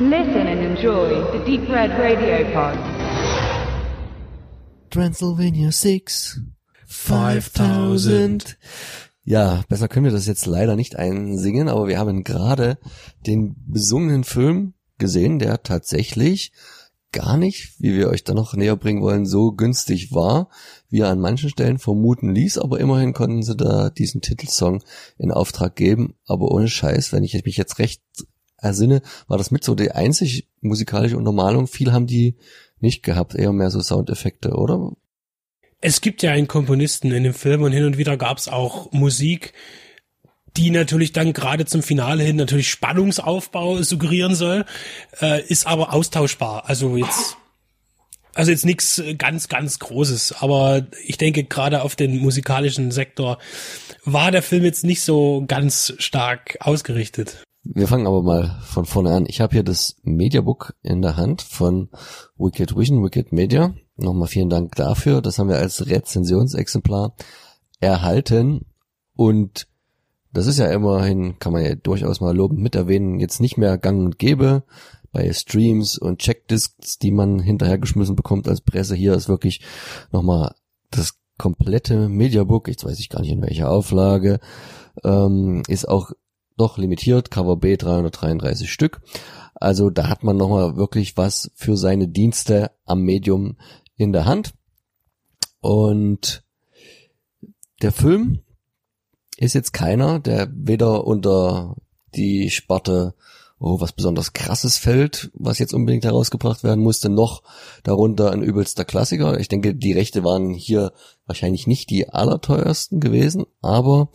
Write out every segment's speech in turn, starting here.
Listen and enjoy the Deep Red Radio Pod. Transylvania 6 5000. Ja, besser können wir das jetzt leider nicht einsingen, aber wir haben gerade den besungenen Film gesehen, der tatsächlich gar nicht, wie wir euch da noch näher bringen wollen, so günstig war, wie er an manchen Stellen vermuten ließ, aber immerhin konnten sie da diesen Titelsong in Auftrag geben, aber ohne Scheiß, wenn ich mich jetzt recht ersinne, war das mit so die einzig musikalische Untermalung, viel haben die nicht gehabt, eher mehr so Soundeffekte, oder? Es gibt ja einen Komponisten in dem Film und hin und wieder gab es auch Musik, die natürlich dann gerade zum Finale hin natürlich Spannungsaufbau suggerieren soll, äh, ist aber austauschbar. Also jetzt also jetzt nichts ganz, ganz Großes, aber ich denke, gerade auf den musikalischen Sektor war der Film jetzt nicht so ganz stark ausgerichtet. Wir fangen aber mal von vorne an. Ich habe hier das Mediabook in der Hand von Wicked Vision, Wicked Media. Nochmal vielen Dank dafür. Das haben wir als Rezensionsexemplar erhalten und das ist ja immerhin, kann man ja durchaus mal lobend mit erwähnen, jetzt nicht mehr gang und gäbe bei Streams und Checkdisks, die man hinterhergeschmissen bekommt als Presse. Hier ist wirklich nochmal das komplette Mediabook, jetzt weiß ich gar nicht in welcher Auflage, ähm, ist auch doch limitiert, Cover B 333 Stück. Also da hat man nochmal wirklich was für seine Dienste am Medium in der Hand. Und der Film ist jetzt keiner, der weder unter die Sparte oh, was besonders krasses fällt, was jetzt unbedingt herausgebracht werden musste, noch darunter ein übelster Klassiker. Ich denke, die Rechte waren hier wahrscheinlich nicht die allerteuersten gewesen, aber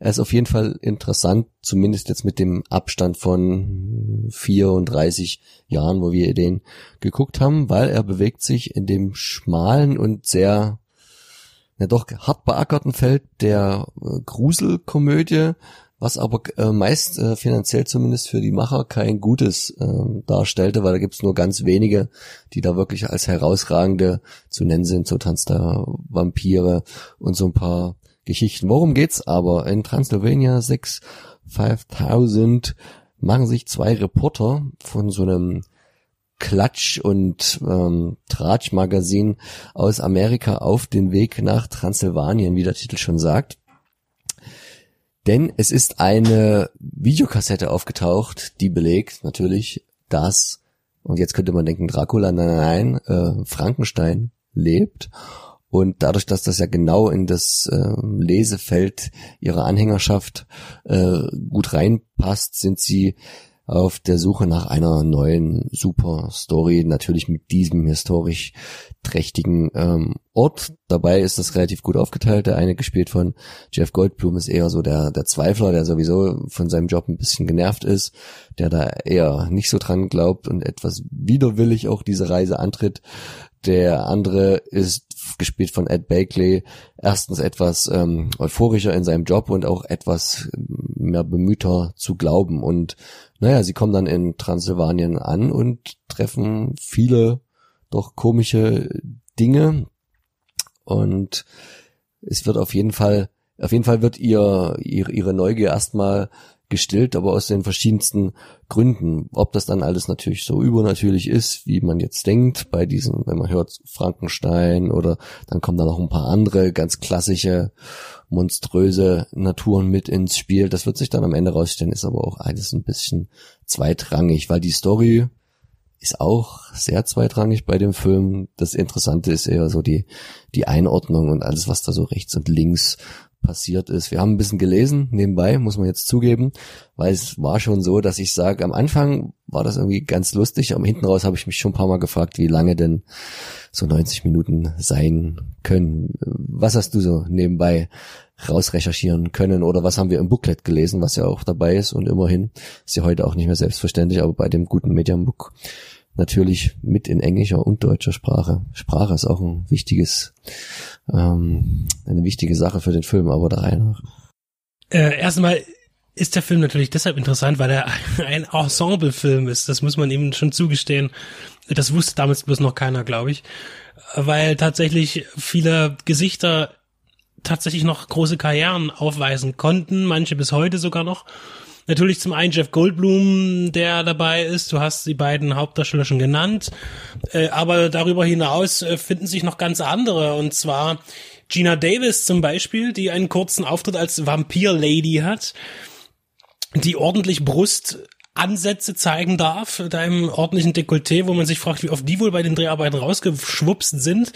er ist auf jeden Fall interessant, zumindest jetzt mit dem Abstand von 34 Jahren, wo wir den geguckt haben, weil er bewegt sich in dem schmalen und sehr ja doch hart beackerten Feld der äh, Gruselkomödie, was aber äh, meist äh, finanziell zumindest für die Macher kein Gutes äh, darstellte, weil da gibt's nur ganz wenige, die da wirklich als herausragende zu nennen sind, so Tanz der Vampire und so ein paar Geschichten. Worum geht's aber? In Transylvania 6 5000 machen sich zwei Reporter von so einem Klatsch- und ähm, Tratsch-Magazin aus Amerika auf den Weg nach Transsilvanien, wie der Titel schon sagt. Denn es ist eine Videokassette aufgetaucht, die belegt natürlich, dass, und jetzt könnte man denken, Dracula, nein, nein, nein äh, Frankenstein lebt. Und dadurch, dass das ja genau in das äh, Lesefeld ihrer Anhängerschaft äh, gut reinpasst, sind sie auf der Suche nach einer neuen Super Story, natürlich mit diesem historisch trächtigen ähm, Ort. Dabei ist das relativ gut aufgeteilt. Der eine gespielt von Jeff Goldblum ist eher so der, der Zweifler, der sowieso von seinem Job ein bisschen genervt ist, der da eher nicht so dran glaubt und etwas widerwillig auch diese Reise antritt. Der andere ist gespielt von Ed Bakley, erstens etwas ähm, euphorischer in seinem Job und auch etwas mehr bemühter zu glauben. Und naja, sie kommen dann in Transsilvanien an und treffen viele doch komische Dinge. Und es wird auf jeden Fall, auf jeden Fall wird ihr, ihre, ihre Neugier erstmal gestillt, aber aus den verschiedensten Gründen. Ob das dann alles natürlich so übernatürlich ist, wie man jetzt denkt, bei diesen, wenn man hört Frankenstein oder dann kommen da noch ein paar andere ganz klassische, monströse Naturen mit ins Spiel. Das wird sich dann am Ende rausstellen, ist aber auch alles ein bisschen zweitrangig, weil die Story ist auch sehr zweitrangig bei dem Film. Das Interessante ist eher so die, die Einordnung und alles, was da so rechts und links passiert ist. Wir haben ein bisschen gelesen, nebenbei, muss man jetzt zugeben, weil es war schon so, dass ich sage, am Anfang war das irgendwie ganz lustig, aber hinten raus habe ich mich schon ein paar Mal gefragt, wie lange denn so 90 Minuten sein können. Was hast du so nebenbei rausrecherchieren können oder was haben wir im Booklet gelesen, was ja auch dabei ist und immerhin ist ja heute auch nicht mehr selbstverständlich, aber bei dem guten Medium-Book natürlich mit in englischer und deutscher Sprache. Sprache ist auch ein wichtiges, ähm, eine wichtige Sache für den Film, aber Reihe nach. Äh, erstmal ist der Film natürlich deshalb interessant, weil er ein Ensemble-Film ist. Das muss man ihm schon zugestehen. Das wusste damals bloß noch keiner, glaube ich. Weil tatsächlich viele Gesichter tatsächlich noch große Karrieren aufweisen konnten, manche bis heute sogar noch. Natürlich zum einen Jeff Goldblum, der dabei ist. Du hast die beiden Hauptdarsteller schon genannt. Äh, aber darüber hinaus äh, finden sich noch ganz andere. Und zwar Gina Davis zum Beispiel, die einen kurzen Auftritt als Vampir-Lady hat, die ordentlich Brust Ansätze zeigen darf, da im ordentlichen Dekolleté, wo man sich fragt, wie oft die wohl bei den Dreharbeiten rausgeschwupst sind.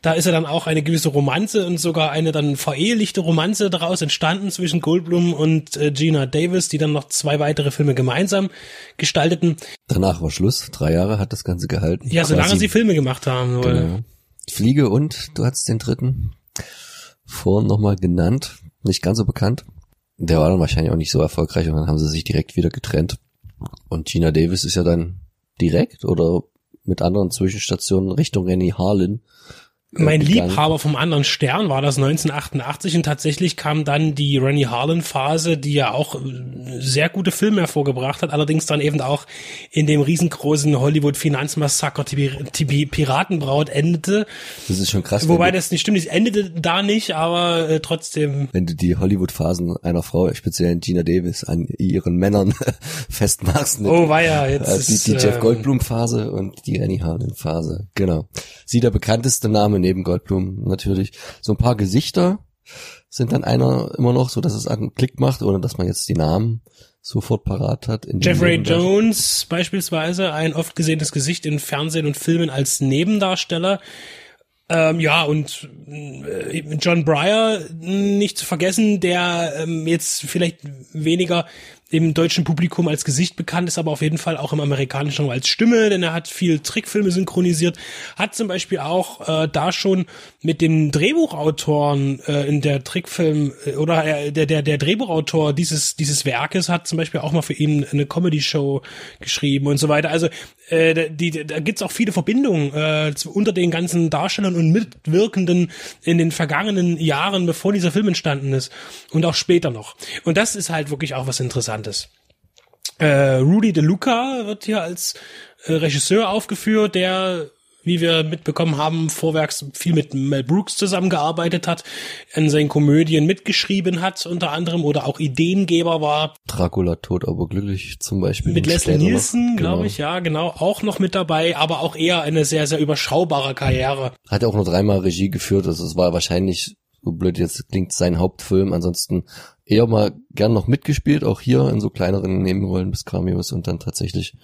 Da ist ja dann auch eine gewisse Romanze und sogar eine dann verehelichte Romanze daraus entstanden zwischen Goldblum und äh, Gina Davis, die dann noch zwei weitere Filme gemeinsam gestalteten. Danach war Schluss. Drei Jahre hat das Ganze gehalten. Ja, solange sie Filme gemacht haben. Genau. Fliege und du hattest den dritten vorhin nochmal genannt, nicht ganz so bekannt. Der war dann wahrscheinlich auch nicht so erfolgreich und dann haben sie sich direkt wieder getrennt. Und Gina Davis ist ja dann direkt oder mit anderen Zwischenstationen Richtung Rennie Harlan mein Liebhaber vom anderen Stern war das 1988 und tatsächlich kam dann die Rennie Harlan Phase, die ja auch äh, sehr gute Filme hervorgebracht hat, allerdings dann eben auch in dem riesengroßen Hollywood Finanzmassaker die Piratenbraut endete. Das ist schon krass. Wobei das nicht stimmt, es endete da nicht, aber äh, trotzdem. Wenn du die Hollywood Phasen einer Frau, speziell Gina Davis, an ihren Männern festmachst. Oh, war ja jetzt. Äh, die, die Jeff ähm, Goldblum Phase und die Rennie Harlan Phase. Genau. Sie der bekannteste Name neben Goldblum natürlich. So ein paar Gesichter sind dann einer immer noch, so dass es einen Klick macht, ohne dass man jetzt die Namen sofort parat hat. Jeffrey Jones beispielsweise, ein oft gesehenes Gesicht in Fernsehen und Filmen als Nebendarsteller. Ähm, ja, und äh, John Breyer nicht zu vergessen, der ähm, jetzt vielleicht weniger im deutschen Publikum als Gesicht bekannt ist, aber auf jeden Fall auch im amerikanischen als Stimme, denn er hat viel Trickfilme synchronisiert, hat zum Beispiel auch äh, da schon mit dem Drehbuchautoren äh, in der Trickfilm äh, oder äh, der der der Drehbuchautor dieses dieses Werkes hat zum Beispiel auch mal für ihn eine Comedy Show geschrieben und so weiter. Also äh, die, da gibt's auch viele Verbindungen äh, unter den ganzen Darstellern und Mitwirkenden in den vergangenen Jahren, bevor dieser Film entstanden ist und auch später noch. Und das ist halt wirklich auch was Interessantes. Äh, Rudy De Luca wird hier als äh, Regisseur aufgeführt, der wie wir mitbekommen haben, vorwerks viel mit Mel Brooks zusammengearbeitet hat, in seinen Komödien mitgeschrieben hat, unter anderem, oder auch Ideengeber war. Dracula tot, aber glücklich zum Beispiel. Mit Leslie Nielsen, glaube genau. ich, ja, genau, auch noch mit dabei, aber auch eher eine sehr, sehr überschaubare Karriere. Hat auch nur dreimal Regie geführt, also es war wahrscheinlich, so blöd jetzt klingt, sein Hauptfilm, ansonsten eher mal gern noch mitgespielt, auch hier in so kleineren Nebenrollen bis Cameos und dann tatsächlich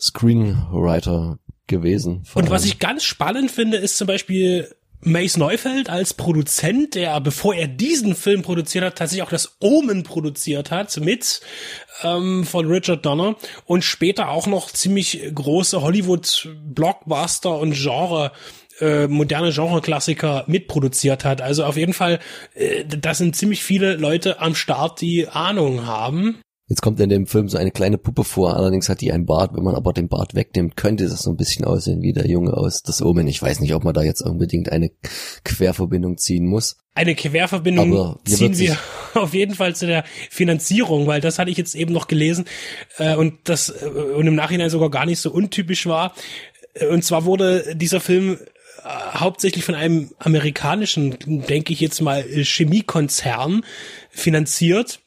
Screenwriter gewesen. Und was ich ganz spannend finde, ist zum Beispiel Mace Neufeld als Produzent, der, bevor er diesen Film produziert hat, tatsächlich auch das Omen produziert hat mit ähm, von Richard Donner und später auch noch ziemlich große Hollywood-Blockbuster und Genre äh, moderne Genre-Klassiker mitproduziert hat. Also auf jeden Fall, äh, das sind ziemlich viele Leute am Start, die Ahnung haben. Jetzt kommt in dem Film so eine kleine Puppe vor, allerdings hat die einen Bart. Wenn man aber den Bart wegnimmt, könnte das so ein bisschen aussehen wie der Junge aus Das Omen. Ich weiß nicht, ob man da jetzt unbedingt eine Querverbindung ziehen muss. Eine Querverbindung ziehen wir auf jeden Fall zu der Finanzierung, weil das hatte ich jetzt eben noch gelesen äh, und das äh, und im Nachhinein sogar gar nicht so untypisch war. Äh, und zwar wurde dieser Film äh, hauptsächlich von einem amerikanischen, denke ich jetzt mal, Chemiekonzern finanziert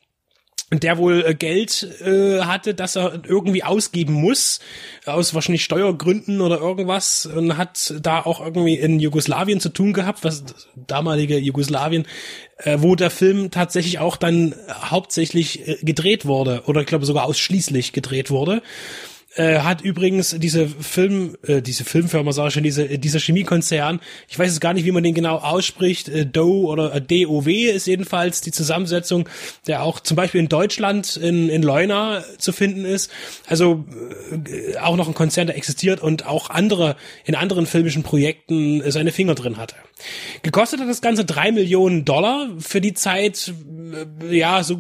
der wohl äh, Geld äh, hatte, das er irgendwie ausgeben muss, aus wahrscheinlich Steuergründen oder irgendwas, und hat da auch irgendwie in Jugoslawien zu tun gehabt, was damalige Jugoslawien, äh, wo der Film tatsächlich auch dann hauptsächlich äh, gedreht wurde, oder ich glaube sogar ausschließlich gedreht wurde äh, hat übrigens diese Film, äh, diese Filmfirma, sag ich schon, diese, dieser Chemiekonzern, ich weiß es gar nicht, wie man den genau ausspricht, äh, DOW oder äh, DOW ist jedenfalls die Zusammensetzung, der auch zum Beispiel in Deutschland in, in Leuna zu finden ist. Also äh, auch noch ein Konzern, der existiert und auch andere, in anderen filmischen Projekten seine Finger drin hatte. Gekostet hat das Ganze drei Millionen Dollar für die Zeit, äh, ja, so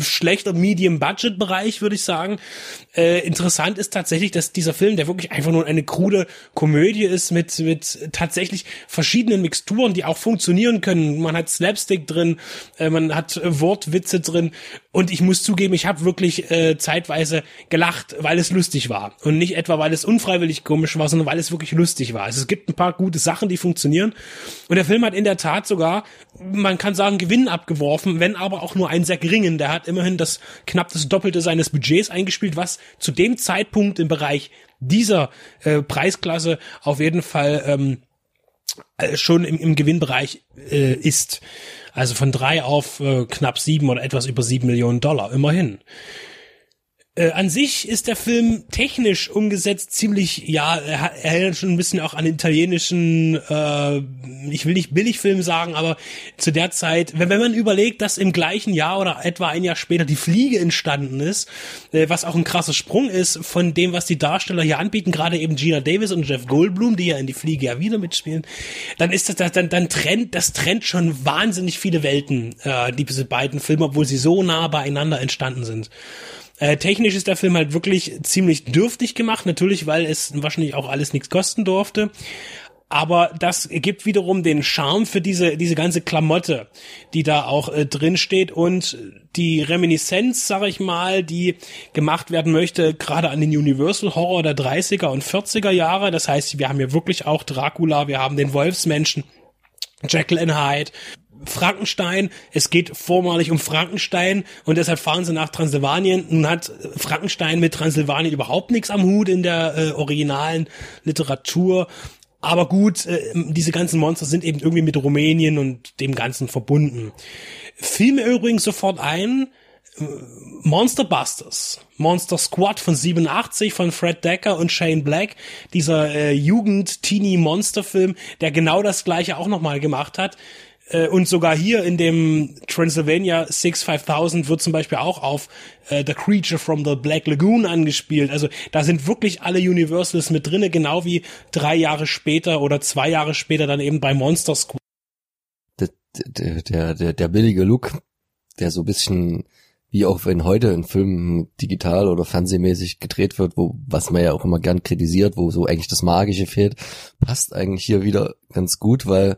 schlechter Medium-Budget-Bereich, würde ich sagen. Äh, interessant ist tatsächlich, dass dieser Film, der wirklich einfach nur eine krude Komödie ist mit, mit tatsächlich verschiedenen Mixturen, die auch funktionieren können. Man hat Slapstick drin, äh, man hat Wortwitze drin Und ich muss zugeben, ich habe wirklich äh, zeitweise gelacht, weil es lustig war. Und nicht etwa, weil es unfreiwillig komisch war, sondern weil es wirklich lustig war. Also es gibt ein paar gute Sachen, die funktionieren. Und der Film hat in der Tat sogar, man kann sagen, Gewinn abgeworfen, wenn aber auch nur einen sehr geringen. Der hat immerhin das knapp das Doppelte seines Budgets eingespielt, was zu dem Zeitpunkt im Bereich dieser äh, Preisklasse auf jeden Fall ähm, äh, schon im, im Gewinnbereich äh, ist. Also von drei auf äh, knapp sieben oder etwas über sieben Millionen Dollar, immerhin. Äh, an sich ist der Film technisch umgesetzt ziemlich, ja, er, er erinnert schon ein bisschen auch an italienischen, äh, ich will nicht Billigfilm sagen, aber zu der Zeit, wenn, wenn man überlegt, dass im gleichen Jahr oder etwa ein Jahr später die Fliege entstanden ist, äh, was auch ein krasser Sprung ist von dem, was die Darsteller hier anbieten, gerade eben Gina Davis und Jeff Goldblum, die ja in die Fliege ja wieder mitspielen, dann ist das, dann, dann trennt, das trennt schon wahnsinnig viele Welten, äh, diese beiden Filme, obwohl sie so nah beieinander entstanden sind. Äh, technisch ist der Film halt wirklich ziemlich dürftig gemacht, natürlich, weil es wahrscheinlich auch alles nichts kosten durfte. Aber das gibt wiederum den Charme für diese, diese ganze Klamotte, die da auch äh, drin steht und die Reminiszenz, sag ich mal, die gemacht werden möchte, gerade an den Universal Horror der 30er und 40er Jahre. Das heißt, wir haben hier wirklich auch Dracula, wir haben den Wolfsmenschen, Jekyll and Hyde, Frankenstein. Es geht vormalig um Frankenstein und deshalb fahren sie nach Transsilvanien. Nun hat Frankenstein mit Transsilvanien überhaupt nichts am Hut in der äh, originalen Literatur. Aber gut, äh, diese ganzen Monster sind eben irgendwie mit Rumänien und dem Ganzen verbunden. Fiel mir übrigens sofort ein, äh, Monster Busters, Monster Squad von 87 von Fred Decker und Shane Black, dieser äh, Jugend-Teenie-Monster-Film, der genau das gleiche auch nochmal gemacht hat. Äh, und sogar hier in dem Transylvania 6 5000 wird zum Beispiel auch auf äh, The Creature from the Black Lagoon angespielt. Also da sind wirklich alle Universals mit drinne, genau wie drei Jahre später oder zwei Jahre später dann eben bei Monster Squad. Der, der, der, der, billige Look, der so bisschen wie auch wenn heute ein Film digital oder fernsehmäßig gedreht wird, wo was man ja auch immer gern kritisiert, wo so eigentlich das Magische fehlt, passt eigentlich hier wieder ganz gut, weil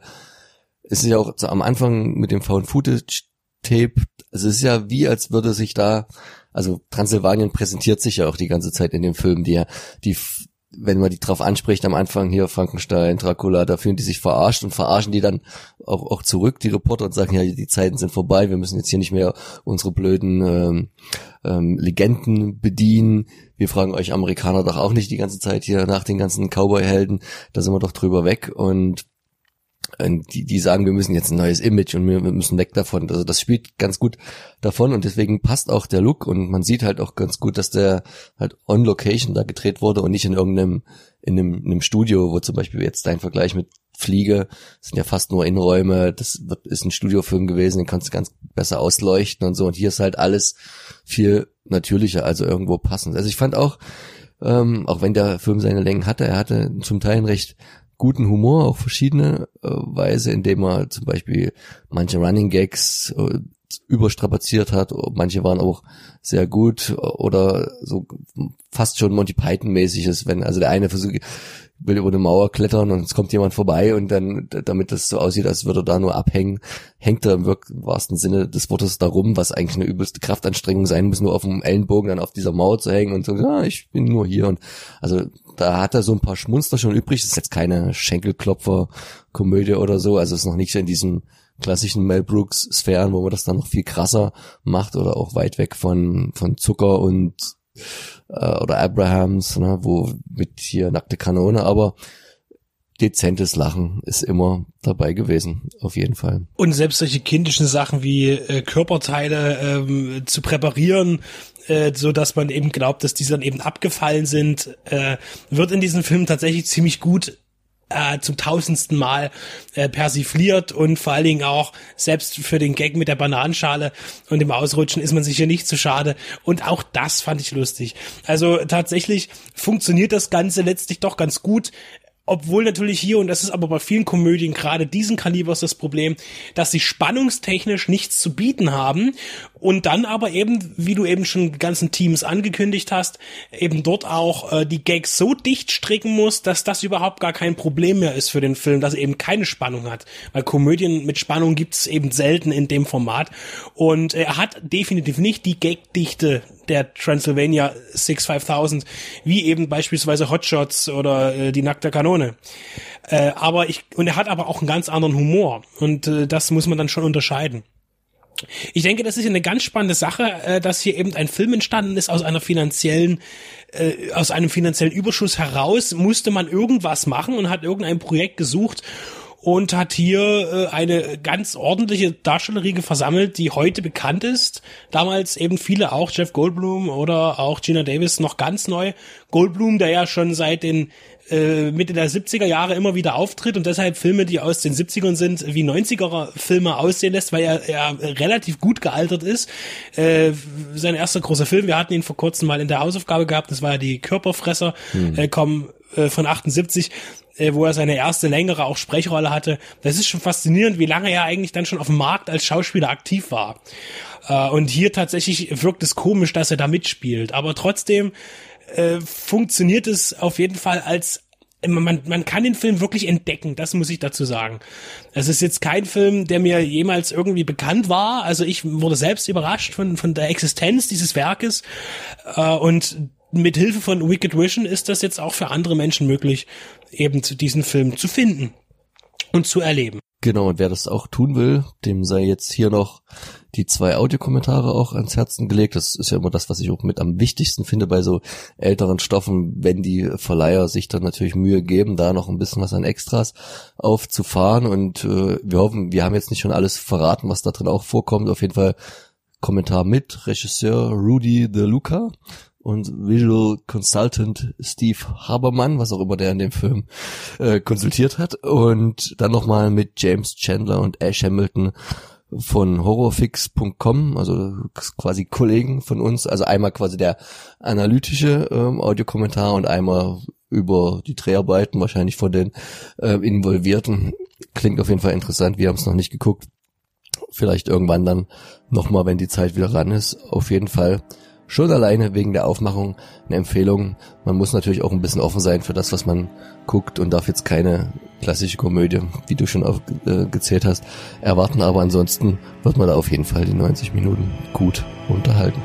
es ist ja auch so am Anfang mit dem Found Footage Tape, es ist ja wie, als würde sich da, also Transsilvanien präsentiert sich ja auch die ganze Zeit in dem Film, die ja, die, wenn man die drauf anspricht am Anfang hier, Frankenstein, Dracula, da fühlen die sich verarscht und verarschen die dann auch, auch zurück, die Reporter, und sagen, ja, die Zeiten sind vorbei, wir müssen jetzt hier nicht mehr unsere blöden ähm, ähm, Legenden bedienen. Wir fragen euch Amerikaner doch auch nicht die ganze Zeit hier nach den ganzen Cowboy-Helden, da sind wir doch drüber weg und die, die sagen, wir müssen jetzt ein neues Image und wir, müssen weg davon. Also das spielt ganz gut davon und deswegen passt auch der Look und man sieht halt auch ganz gut, dass der halt on Location da gedreht wurde und nicht in irgendeinem in einem, in einem Studio, wo zum Beispiel jetzt dein Vergleich mit Fliege sind ja fast nur Innenräume. Das wird, ist ein Studiofilm gewesen, den kannst du ganz besser ausleuchten und so. Und hier ist halt alles viel natürlicher, also irgendwo passend. Also ich fand auch, ähm, auch wenn der Film seine Längen hatte, er hatte zum Teil ein recht guten Humor auf verschiedene äh, Weise, indem er zum Beispiel manche Running Gags äh, überstrapaziert hat, manche waren auch sehr gut oder so fast schon Monty Python mäßiges, wenn also der eine versucht will über eine Mauer klettern und es kommt jemand vorbei und dann, damit das so aussieht, als würde er da nur abhängen, hängt er im wahrsten Sinne des Wortes darum, was eigentlich eine übelste Kraftanstrengung sein muss, nur auf dem Ellenbogen dann auf dieser Mauer zu hängen und so, ja, ich bin nur hier und also da hat er so ein paar Schmunster schon übrig. Das ist jetzt keine Schenkelklopfer-Komödie oder so. Also ist noch nicht so in diesem klassischen Mel Brooks Sphären, wo man das dann noch viel krasser macht oder auch weit weg von, von Zucker und äh, oder Abrahams, ne, wo mit hier nackte Kanone, aber dezentes Lachen ist immer dabei gewesen, auf jeden Fall. Und selbst solche kindischen Sachen wie äh, Körperteile ähm, zu präparieren, äh, so dass man eben glaubt, dass diese dann eben abgefallen sind, äh, wird in diesem Film tatsächlich ziemlich gut äh, zum tausendsten Mal äh, persifliert und vor allen Dingen auch selbst für den Gag mit der Bananenschale und dem Ausrutschen ist man sich hier nicht zu schade und auch das fand ich lustig. Also tatsächlich funktioniert das Ganze letztlich doch ganz gut obwohl natürlich hier, und das ist aber bei vielen Komödien gerade diesen Kalibers das Problem, dass sie spannungstechnisch nichts zu bieten haben und dann aber eben, wie du eben schon ganzen Teams angekündigt hast, eben dort auch äh, die Gags so dicht stricken muss, dass das überhaupt gar kein Problem mehr ist für den Film, dass er eben keine Spannung hat. Weil Komödien mit Spannung gibt es eben selten in dem Format. Und er hat definitiv nicht die Gagdichte der Transylvania 65000, wie eben beispielsweise Hotshots oder äh, die nackte Kanone. Äh, aber ich, und er hat aber auch einen ganz anderen Humor. Und äh, das muss man dann schon unterscheiden. Ich denke, das ist eine ganz spannende Sache, äh, dass hier eben ein Film entstanden ist aus einer finanziellen, äh, aus einem finanziellen Überschuss heraus musste man irgendwas machen und hat irgendein Projekt gesucht und hat hier äh, eine ganz ordentliche Darstellerriege versammelt, die heute bekannt ist. Damals eben viele auch, Jeff Goldblum oder auch Gina Davis noch ganz neu. Goldblum, der ja schon seit den äh, Mitte der 70er Jahre immer wieder auftritt und deshalb Filme, die aus den 70ern sind, wie 90er Filme aussehen lässt, weil er, er relativ gut gealtert ist. Äh, sein erster großer Film, wir hatten ihn vor kurzem mal in der Hausaufgabe gehabt, das war ja die Körperfresser, hm. äh, kommen äh, von 78 äh, wo er seine erste längere auch Sprechrolle hatte. Das ist schon faszinierend, wie lange er eigentlich dann schon auf dem Markt als Schauspieler aktiv war. Äh, und hier tatsächlich wirkt es komisch, dass er da mitspielt. Aber trotzdem äh, funktioniert es auf jeden Fall als man, man kann den Film wirklich entdecken, das muss ich dazu sagen. Es ist jetzt kein Film, der mir jemals irgendwie bekannt war. Also ich wurde selbst überrascht von, von der Existenz dieses Werkes. Äh, und mit Hilfe von Wicked Vision ist das jetzt auch für andere Menschen möglich, eben diesen Film zu finden und zu erleben. Genau, und wer das auch tun will, dem sei jetzt hier noch die zwei Audiokommentare auch ans Herzen gelegt. Das ist ja immer das, was ich auch mit am wichtigsten finde bei so älteren Stoffen, wenn die Verleiher sich dann natürlich Mühe geben, da noch ein bisschen was an Extras aufzufahren. Und äh, wir hoffen, wir haben jetzt nicht schon alles verraten, was da drin auch vorkommt. Auf jeden Fall Kommentar mit Regisseur Rudy De Luca und Visual Consultant Steve Habermann, was auch immer der in dem Film äh, konsultiert hat. Und dann nochmal mit James Chandler und Ash Hamilton von horrorfix.com, also quasi Kollegen von uns. Also einmal quasi der analytische ähm, Audiokommentar und einmal über die Dreharbeiten, wahrscheinlich von den äh, Involvierten. Klingt auf jeden Fall interessant. Wir haben es noch nicht geguckt. Vielleicht irgendwann dann nochmal, wenn die Zeit wieder ran ist. Auf jeden Fall schon alleine wegen der Aufmachung eine Empfehlung. Man muss natürlich auch ein bisschen offen sein für das, was man guckt und darf jetzt keine klassische Komödie, wie du schon aufgezählt äh, hast, erwarten. Aber ansonsten wird man da auf jeden Fall die 90 Minuten gut unterhalten.